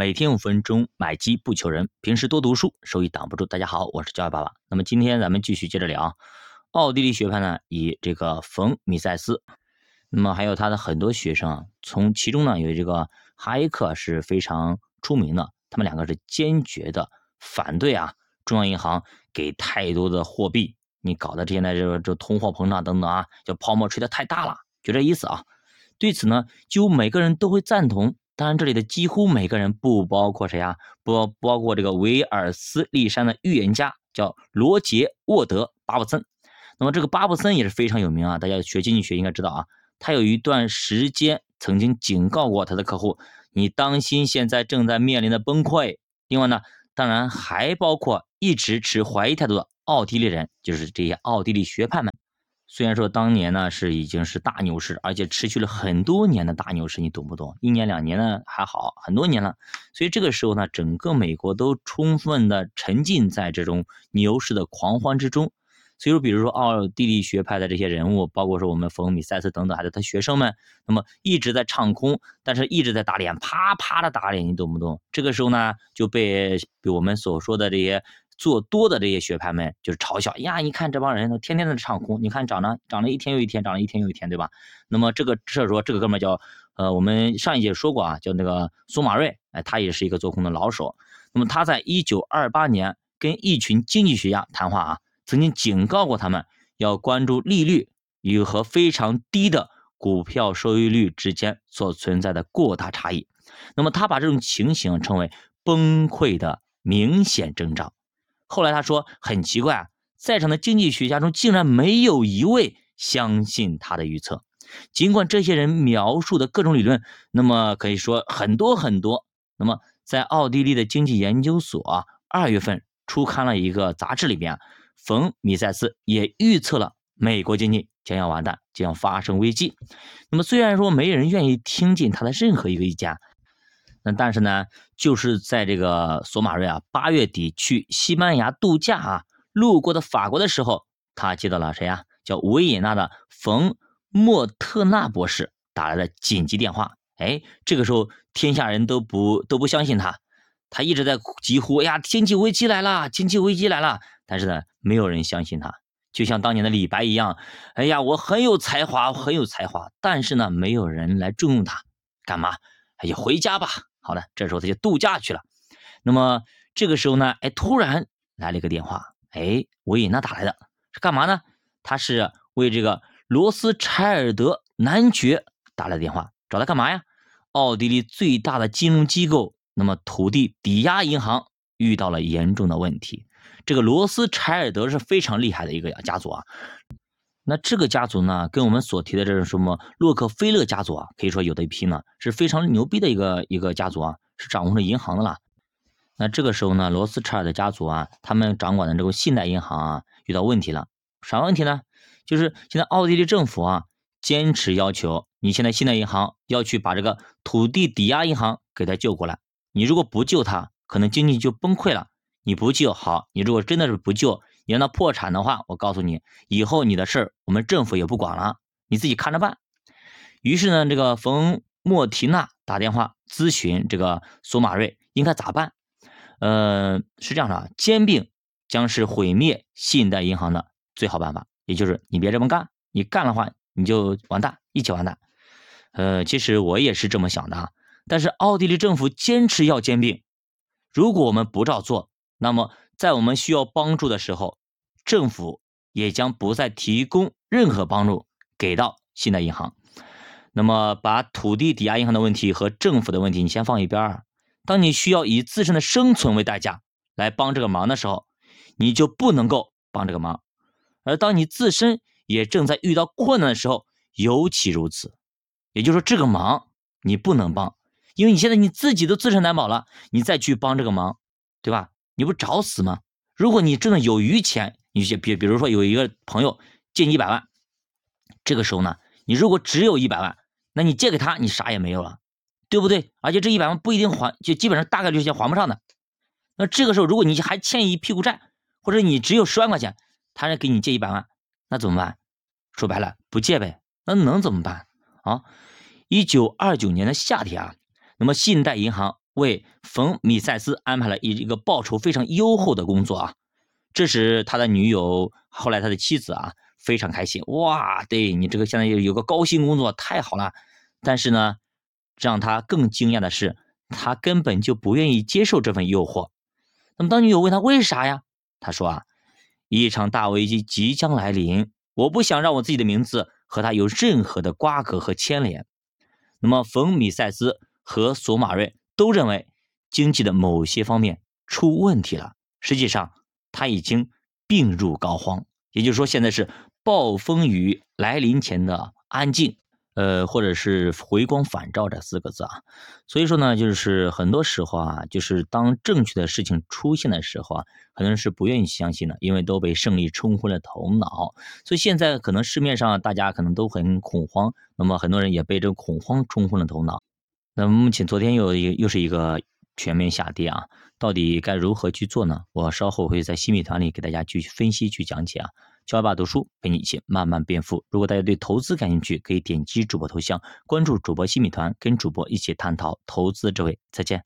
每天五分钟，买基不求人。平时多读书，收益挡不住。大家好，我是教育爸爸。那么今天咱们继续接着聊，奥地利学派呢，以这个冯米塞斯，那么还有他的很多学生啊，从其中呢有这个哈耶克是非常出名的，他们两个是坚决的反对啊，中央银行给太多的货币，你搞的现在，这个这通货膨胀等等啊，叫泡沫吹得太大了，就这意思啊。对此呢，几乎每个人都会赞同。当然，这里的几乎每个人不包括谁啊？不包括这个维尔斯利山的预言家，叫罗杰沃德巴布森。那么这个巴布森也是非常有名啊，大家学经济学应该知道啊。他有一段时间曾经警告过他的客户：“你当心，现在正在面临的崩溃。”另外呢，当然还包括一直持怀疑态度的奥地利人，就是这些奥地利学派们。虽然说当年呢是已经是大牛市，而且持续了很多年的大牛市，你懂不懂？一年两年呢还好，很多年了。所以这个时候呢，整个美国都充分的沉浸在这种牛市的狂欢之中。所以说，比如说奥地利学派的这些人物，包括说我们冯米塞斯等等，还有他学生们，那么一直在唱空，但是一直在打脸，啪啪的打脸，你懂不懂？这个时候呢，就被被我们所说的这些。做多的这些学派们就是嘲笑呀，你看这帮人都天天在唱空，你看涨了涨了一天又一天，涨了一天又一天，对吧？那么这个这说这个哥们叫呃，我们上一节说过啊，叫那个苏马瑞，哎，他也是一个做空的老手。那么他在一九二八年跟一群经济学家谈话啊，曾经警告过他们要关注利率与和非常低的股票收益率之间所存在的过大差异。那么他把这种情形称为崩溃的明显征兆。后来他说很奇怪啊，在场的经济学家中竟然没有一位相信他的预测，尽管这些人描述的各种理论，那么可以说很多很多。那么在奥地利的经济研究所二月份出刊了一个杂志里边，冯米塞斯也预测了美国经济将要完蛋，将要发生危机。那么虽然说没人愿意听进他的任何一个意见。那但是呢，就是在这个索马瑞啊八月底去西班牙度假啊，路过的法国的时候，他接到了谁呀？叫维也纳的冯莫特纳博士打来的紧急电话。哎，这个时候天下人都不都不相信他，他一直在疾呼：“哎呀，经济危机来了，经济危机来了！”但是呢，没有人相信他，就像当年的李白一样：“哎呀，我很有才华，很有才华。”但是呢，没有人来重用他，干嘛？哎呀，回家吧。好的，这时候他就度假去了。那么这个时候呢，哎，突然来了一个电话，哎，维也纳打来的，是干嘛呢？他是为这个罗斯柴尔德男爵打来的电话，找他干嘛呀？奥地利最大的金融机构，那么土地抵押银行遇到了严重的问题。这个罗斯柴尔德是非常厉害的一个家族啊。那这个家族呢，跟我们所提的这种什么洛克菲勒家族啊，可以说有的一拼呢，是非常牛逼的一个一个家族啊，是掌控着银行的啦。那这个时候呢，罗斯柴尔德家族啊，他们掌管的这个信贷银行啊，遇到问题了。啥问题呢？就是现在奥地利政府啊，坚持要求你现在信贷银行要去把这个土地抵押银行给他救过来。你如果不救他，可能经济就崩溃了。你不救好，你如果真的是不救。你让他破产的话，我告诉你，以后你的事儿我们政府也不管了，你自己看着办。于是呢，这个冯莫提娜打电话咨询这个索马瑞应该咋办。呃，是这样的，兼并将是毁灭信贷银行的最好办法，也就是你别这么干，你干的话你就完蛋，一起完蛋。呃，其实我也是这么想的啊，但是奥地利政府坚持要兼并，如果我们不照做，那么在我们需要帮助的时候，政府也将不再提供任何帮助给到信贷银行。那么，把土地抵押银行的问题和政府的问题你先放一边儿。当你需要以自身的生存为代价来帮这个忙的时候，你就不能够帮这个忙；而当你自身也正在遇到困难的时候，尤其如此。也就是说，这个忙你不能帮，因为你现在你自己都自身难保了，你再去帮这个忙，对吧？你不找死吗？如果你真的有余钱，你就比比如说有一个朋友借你一百万，这个时候呢，你如果只有一百万，那你借给他，你啥也没有了，对不对？而且这一百万不一定还，就基本上大概率是还不上的。那这个时候，如果你还欠一屁股债，或者你只有十万块钱，他人给你借一百万，那怎么办？说白了，不借呗。那能怎么办啊？一九二九年的夏天啊，那么信贷银行为冯米塞斯安排了一一个报酬非常优厚的工作啊，这时他的女友后来他的妻子啊非常开心哇，对你这个现在有有个高薪工作太好了，但是呢，让他更惊讶的是，他根本就不愿意接受这份诱惑。那么当女友问他为啥呀？他说啊，一场大危机即将来临，我不想让我自己的名字和他有任何的瓜葛和牵连。那么冯米塞斯和索马瑞。都认为经济的某些方面出问题了，实际上他已经病入膏肓，也就是说现在是暴风雨来临前的安静，呃，或者是回光返照这四个字啊。所以说呢，就是很多时候啊，就是当正确的事情出现的时候啊，很多人是不愿意相信的，因为都被胜利冲昏了头脑。所以现在可能市面上大家可能都很恐慌，那么很多人也被这个恐慌冲昏了头脑。那目前昨天又又又是一个全面下跌啊，到底该如何去做呢？我稍后会在新米团里给大家去分析去讲解啊。教爸读书陪你一起慢慢变富。如果大家对投资感兴趣，可以点击主播头像关注主播新米团，跟主播一起探讨投资智慧。再见。